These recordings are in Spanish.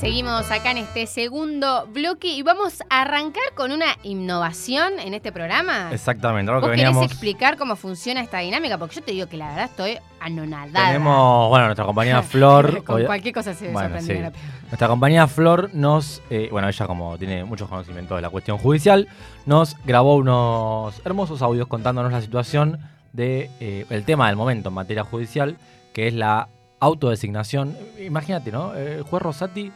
Seguimos acá en este segundo bloque y vamos a arrancar con una innovación en este programa. Exactamente, algo ¿Vos que querés veníamos. explicar cómo funciona esta dinámica? Porque yo te digo que la verdad estoy anonadada. Tenemos, bueno, nuestra compañera Flor. Con hoy- cualquier cosa se Bueno, sorprende sí. Nuestra compañera Flor nos, eh, bueno, ella como tiene muchos conocimientos de la cuestión judicial, nos grabó unos hermosos audios contándonos la situación de eh, el tema del momento en materia judicial, que es la autodesignación. Imagínate, ¿no? El juez Rosati,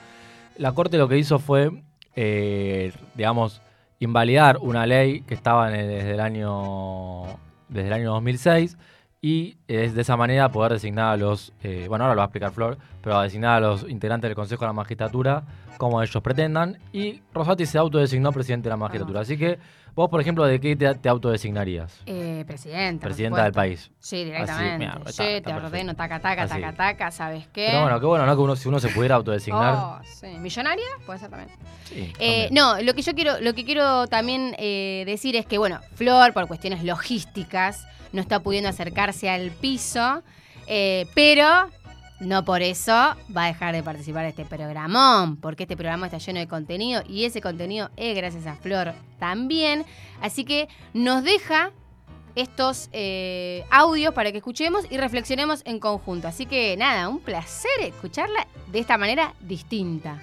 la corte lo que hizo fue, eh, digamos, invalidar una ley que estaba el- desde el año desde el año 2006 y es de esa manera poder designar a los, eh, bueno, ahora lo va a explicar Flor, pero a designar a los integrantes del Consejo de la Magistratura como ellos pretendan. Y Rosati se autodesignó presidente de la Magistratura. Así que vos, por ejemplo, ¿de qué te, te autodesignarías? Eh, presidenta. Presidenta del país. Sí, directamente. Yo está- te ordeno, taca, taca, Así. taca, taca, ¿sabes qué? Pero bueno, qué bueno, ¿no? Que uno, si uno se pudiera autodesignar. Oh, sí. ¿Millonaria? Puede ser también. sí, Eh, también. no, lo que yo quiero, lo que quiero también eh, decir es que, bueno, Flor, por cuestiones logísticas, no está pudiendo acercarse al piso, eh, pero no por eso va a dejar de participar de este programón, porque este programa está lleno de contenido y ese contenido es gracias a Flor también. Así que nos deja estos eh, audios para que escuchemos y reflexionemos en conjunto. Así que nada, un placer escucharla de esta manera distinta.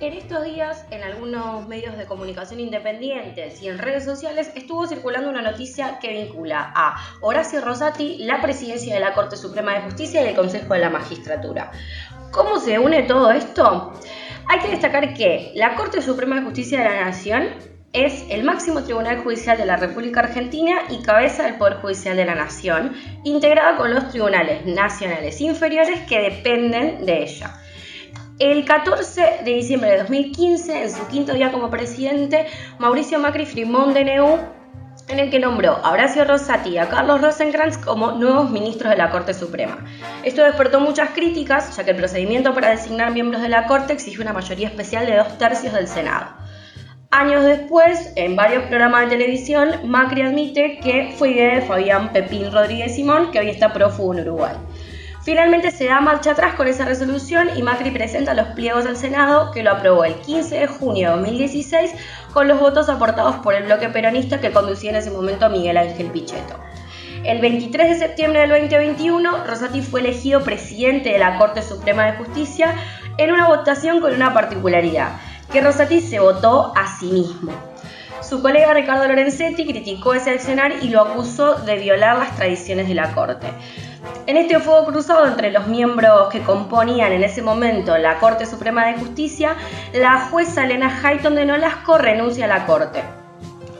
En estos días, en algunos medios de comunicación independientes y en redes sociales, estuvo circulando una noticia que vincula a Horacio Rosati, la presidencia de la Corte Suprema de Justicia y el Consejo de la Magistratura. ¿Cómo se une todo esto? Hay que destacar que la Corte Suprema de Justicia de la Nación es el máximo tribunal judicial de la República Argentina y cabeza del Poder Judicial de la Nación, integrada con los tribunales nacionales inferiores que dependen de ella. El 14 de diciembre de 2015, en su quinto día como presidente, Mauricio Macri firmó un DNU en el que nombró a Horacio Rosati y a Carlos Rosenkrantz como nuevos ministros de la Corte Suprema. Esto despertó muchas críticas, ya que el procedimiento para designar miembros de la Corte exige una mayoría especial de dos tercios del Senado. Años después, en varios programas de televisión, Macri admite que fue idea de Fabián Pepín Rodríguez Simón, que hoy está prófugo en Uruguay. Finalmente se da marcha atrás con esa resolución y Macri presenta los pliegos al Senado que lo aprobó el 15 de junio de 2016 con los votos aportados por el bloque peronista que conducía en ese momento Miguel Ángel Pichetto. El 23 de septiembre del 2021, Rosati fue elegido presidente de la Corte Suprema de Justicia en una votación con una particularidad, que Rosati se votó a sí mismo. Su colega Ricardo Lorenzetti criticó ese accionar y lo acusó de violar las tradiciones de la Corte. En este fuego cruzado entre los miembros que componían en ese momento la Corte Suprema de Justicia, la jueza Elena Hayton de Nolasco renuncia a la Corte.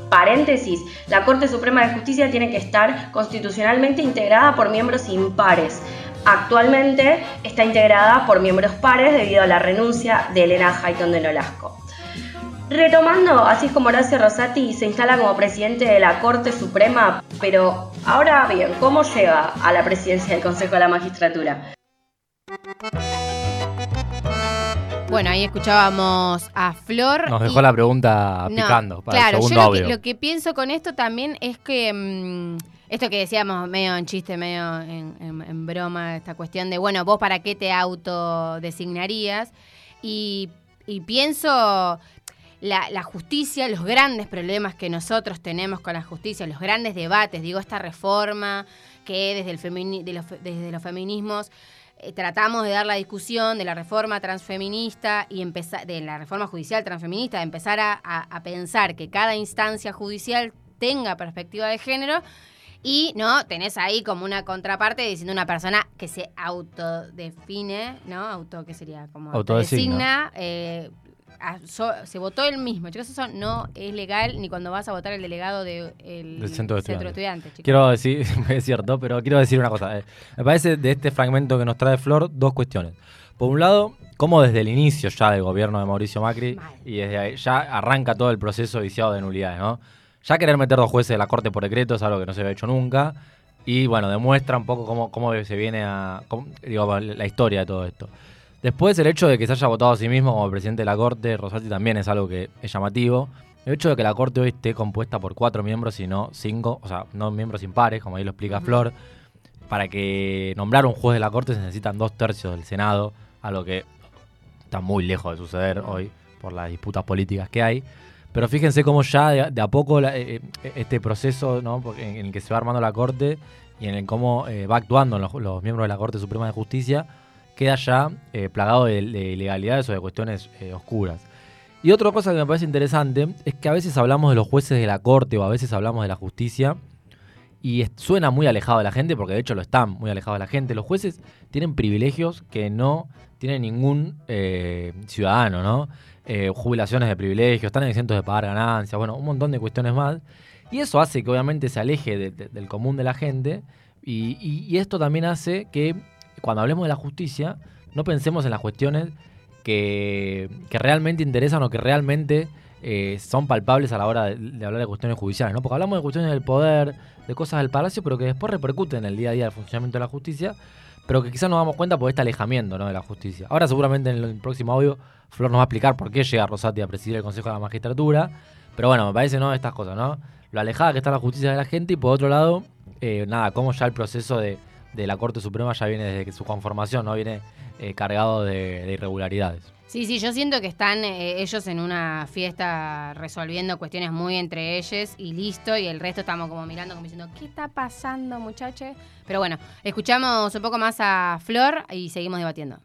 Paréntesis, la Corte Suprema de Justicia tiene que estar constitucionalmente integrada por miembros impares. Actualmente está integrada por miembros pares debido a la renuncia de Elena Hayton de Nolasco. Retomando, así es como Horacio Rosati se instala como presidente de la Corte Suprema, pero ahora bien, ¿cómo llega a la presidencia del Consejo de la Magistratura? Bueno, ahí escuchábamos a Flor. Nos y- dejó la pregunta No, picando para claro, el segundo yo lo audio. que, lo que pienso con esto también es que mm, esto que decíamos medio en chiste, medio en, en- en broma, esta cuestión de, bueno, vos para qué te autodesignarías. Y, y pienso la, la justicia, los grandes problemas que nosotros tenemos con la justicia, los grandes debates, digo, esta reforma que desde, el femini- de los, desde los feminismos eh, tratamos de dar la discusión de la reforma transfeminista y empezar de la reforma judicial transfeminista, de empezar a, a- a pensar que cada instancia judicial tenga perspectiva de género. Y no, tenés ahí como una contraparte diciendo una persona que se autodefine, ¿no? Auto, ¿qué sería? Como autodesigna, eh, a- so- se votó él mismo. Chicos, eso no es legal ni cuando vas a votar el delegado del Del centro de estudiantes. estudiantes. chicos. Quiero decir, es cierto, pero quiero decir una cosa. eh. Me parece de este fragmento que nos trae Flor dos cuestiones. Por un lado, cómo desde el inicio ya del gobierno de Mauricio Macri Mal. y desde ahí ya arranca todo el proceso viciado de nulidades, ¿no? Ya querer meter dos jueces de la Corte por decreto es algo que no se había hecho nunca y bueno, demuestra un poco cómo, cómo se viene a, cómo- digo, la historia de todo esto. Después el hecho de que se haya votado a sí mismo como presidente de la Corte, Rosati también es algo que es llamativo. El hecho de que la Corte hoy esté compuesta por cuatro miembros y no cinco, o sea, no miembros impares, como ahí lo explica. Flor, para que nombrar un juez de la Corte se necesitan dos tercios del Senado, a lo que está muy lejos de suceder hoy por las disputas políticas que hay. Pero fíjense cómo ya de, a poco eh, eh, este proceso ¿no? en, el que se va armando la Corte y en el cómo eh, va actuando los, miembros de la Corte Suprema de Justicia, queda ya plagado de, ilegalidades o de cuestiones oscuras. Y otra cosa que me parece interesante es que a veces hablamos de los jueces de la Corte o a veces hablamos de la justicia y suena muy alejado de la gente, porque de hecho lo están muy alejado de la gente. Los jueces tienen privilegios que no tiene ningún ciudadano, ¿no? Eh, jubilaciones de privilegios, están exentos de pagar ganancias, bueno, un montón de cuestiones más. Y eso hace que obviamente se aleje del común de la gente. Y, esto también hace que cuando hablemos de la justicia, no pensemos en las cuestiones que, realmente interesan o que realmente eh, son palpables a la hora de, hablar de cuestiones judiciales, ¿no? Porque hablamos de cuestiones del poder, de cosas del palacio, pero que después repercuten en el día a día del funcionamiento de la justicia, pero que quizás nos damos cuenta por este alejamiento ¿no? de la justicia. Ahora seguramente en el próximo audio Flor nos va a explicar por qué llega Rosati a presidir el Consejo de la Magistratura. Pero bueno, me parece, ¿no? Estas cosas, ¿no? Lo alejada que está la justicia de la gente y por otro lado, eh, nada, cómo ya el proceso de, la Corte Suprema ya viene desde su conformación, ¿no? Viene eh, cargado de, irregularidades. Sí, sí, yo siento que están eh, ellos en una fiesta resolviendo cuestiones muy entre ellos y listo, y el resto estamos como mirando como diciendo, ¿qué está pasando muchachos? Pero bueno, escuchamos un poco más a Flor y seguimos debatiendo.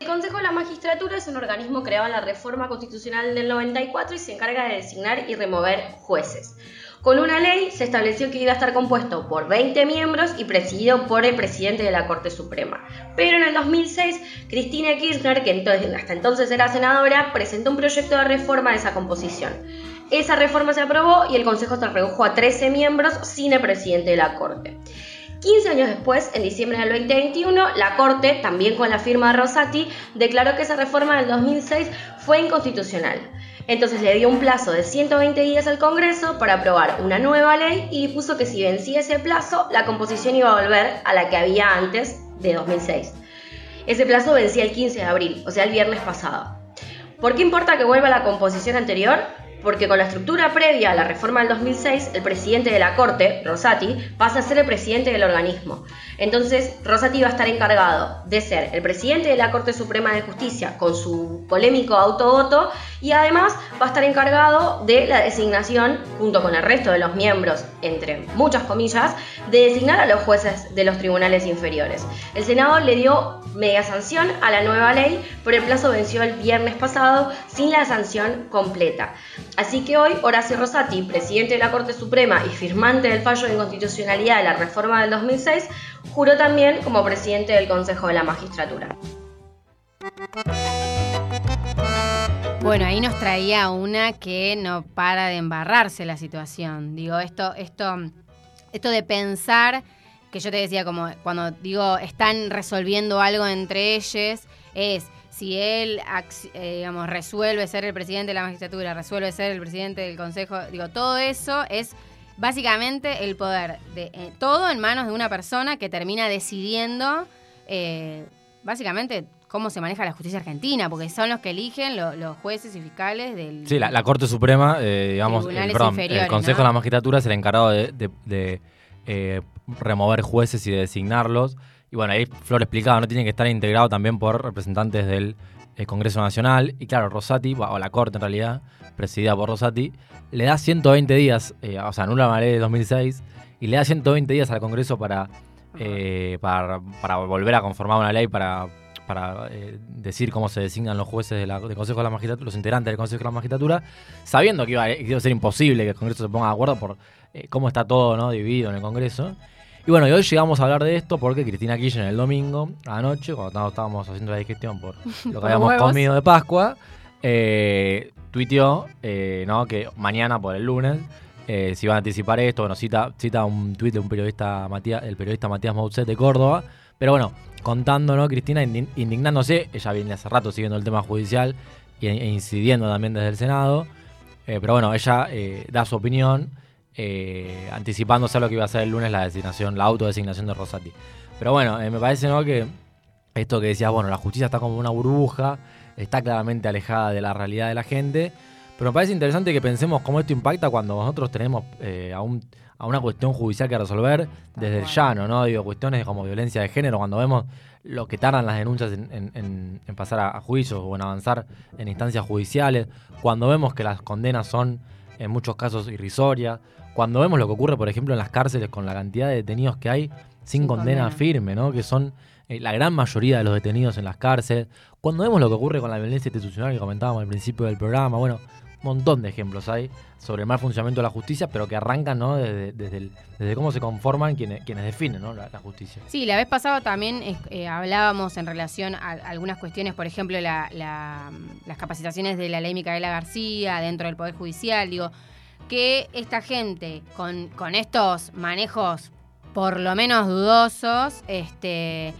El Consejo de la Magistratura es un organismo creado en la reforma constitucional del 94 y se encarga de designar y remover jueces. Con una ley se estableció que iba a estar compuesto por 20 miembros y presidido por el presidente de la Corte Suprema. Pero en el 2006, Cristina Kirchner, que hasta entonces era senadora, presentó un proyecto de reforma de esa composición. Esa reforma se aprobó y el Consejo se redujo a 13 miembros sin el presidente de la Corte. 15 años después, en diciembre del 2021, la Corte, también con la firma de Rosati, declaró que esa reforma del 2006 fue inconstitucional. Entonces le dio un plazo de 120 días al Congreso para aprobar una nueva ley y dispuso que si vencía ese plazo, la composición iba a volver a la que había antes de 2006. Ese plazo vencía el 15 de abril, o sea, el viernes pasado. ¿Por qué importa que vuelva a la composición anterior? Porque con la estructura previa a la reforma del 2006, el presidente de la Corte, Rosati, pasa a ser el presidente del organismo. Entonces, Rosati va a estar encargado de ser el presidente de la Corte Suprema de Justicia con su polémico autovoto y además va a estar encargado de la designación, junto con el resto de los miembros, entre muchas comillas, de designar a los jueces de los tribunales inferiores. El Senado le dio media sanción a la nueva ley, pero el plazo venció el viernes pasado sin la sanción completa. Así que hoy Horacio Rosati, presidente de la Corte Suprema y firmante del fallo de inconstitucionalidad de la reforma del 2006, juró también como presidente del Consejo de la Magistratura. Bueno, ahí nos traía una que no para de embarrarse la situación. Digo, esto, esto, esto de pensar que yo te decía como cuando digo están resolviendo algo entre ellos es si él, eh, digamos, resuelve ser el presidente de la magistratura, resuelve ser el presidente del consejo, digo, todo eso es básicamente el poder de eh, todo en manos de una persona que termina decidiendo, eh, básicamente, cómo se maneja la justicia argentina, porque son los que eligen los jueces y fiscales del... Sí, la, Corte Suprema, digamos, el, el Consejo de la Magistratura es el encargado de, remover jueces y de designarlos. Y bueno, ahí Flor explicaba, no tiene que estar integrado también por representantes del eh, Congreso Nacional. Y claro, Rosati, o la Corte en realidad, presidida por Rosati, le da 120 días, eh, o sea, anula la ley de 2006, y le da 120 días al Congreso para, eh, para, volver a conformar una ley para, para decir cómo se designan los jueces del Consejo de la Magistratura, los integrantes del Consejo de la Magistratura, sabiendo que iba, iba, a ser imposible que el Congreso se ponga de acuerdo por cómo está todo ¿no? dividido en el Congreso. Y bueno, y hoy llegamos a hablar de esto porque Cristina Kirchner el domingo, anoche, cuando estábamos haciendo la digestión por lo que habíamos comido de Pascua, eh, tuiteó eh, ¿no? que mañana por el lunes eh, se iba a anticipar esto. Bueno, cita, cita un tuit de un periodista, Matías, el periodista Matías Moutset de Córdoba. Pero bueno, contando, ¿no? Cristina indignándose, ella viene hace rato siguiendo el tema judicial e, incidiendo también desde el Senado. Eh, pero bueno, ella da su opinión eh, anticipándose a lo que iba a ser el lunes la designación, la autodesignación de Rosati. Pero bueno, eh, me parece ¿no? que esto que decías, bueno, la justicia está como una burbuja, está claramente alejada de la realidad de la gente, Pero me parece interesante que pensemos cómo esto impacta cuando nosotros tenemos eh, a, un- a una cuestión judicial que resolver desde el llano, ¿no? Digo, cuestiones como violencia de género, cuando vemos lo que tardan las denuncias en, en- en- en pasar a, a juicios o en avanzar en instancias judiciales, cuando vemos que las condenas son en muchos casos irrisorias, cuando vemos lo que ocurre, por ejemplo, en las cárceles con la cantidad de detenidos que hay sin, Sin condena, condena. firme, ¿no? Que son eh, la gran mayoría de los detenidos en las cárceles. Cuando vemos lo que ocurre con la violencia institucional que comentábamos al principio del programa, bueno, montón de ejemplos hay sobre el mal funcionamiento de la justicia, pero que arrancan ¿no? desde, desde, desde cómo se conforman quienes, quienes definen ¿no? la, justicia. Sí, la vez pasada también eh, hablábamos en relación a algunas cuestiones, por ejemplo, la- la, las capacitaciones de la ley Micaela García dentro del Poder Judicial, digo, que esta gente con, con estos manejos por lo menos dudosos, este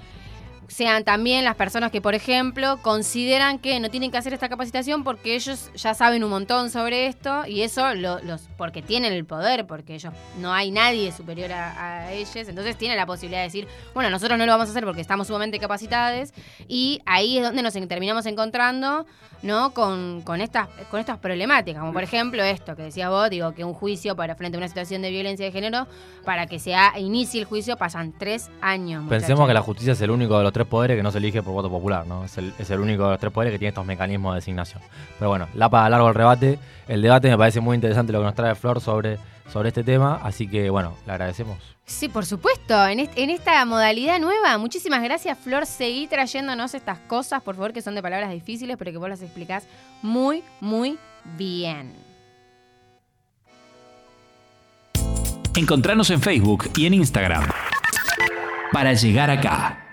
sean también las personas que, por ejemplo, consideran que no tienen que hacer esta capacitación porque ellos ya saben un montón sobre esto y eso lo- los porque tienen el poder, porque ellos no hay nadie superior a, a ellos, entonces tienen la posibilidad de decir, bueno, nosotros no lo vamos a hacer porque estamos sumamente capacitados y ahí es donde nos terminamos encontrando, ¿no? Con, con estas con estas problemáticas, como por ejemplo esto que decías vos, digo que un juicio para frente a una situación de violencia de género para que se inicie el juicio pasan tres años. Pensemos muchachos. que la justicia es el único de los tres poderes que no se elige por voto popular, ¿no? Es el, es el único de los tres poderes que tiene estos mecanismos de designación. Pero bueno, la para largo el rebate. El debate me parece muy interesante lo que nos trae Flor sobre, sobre este tema, así que bueno, le agradecemos. Sí, por supuesto. En, est- en esta modalidad nueva, muchísimas gracias, Flor. Seguí trayéndonos estas cosas, por favor, que son de palabras difíciles, pero que vos las explicás muy, muy bien. Encontranos en Facebook y en Instagram. Para llegar acá.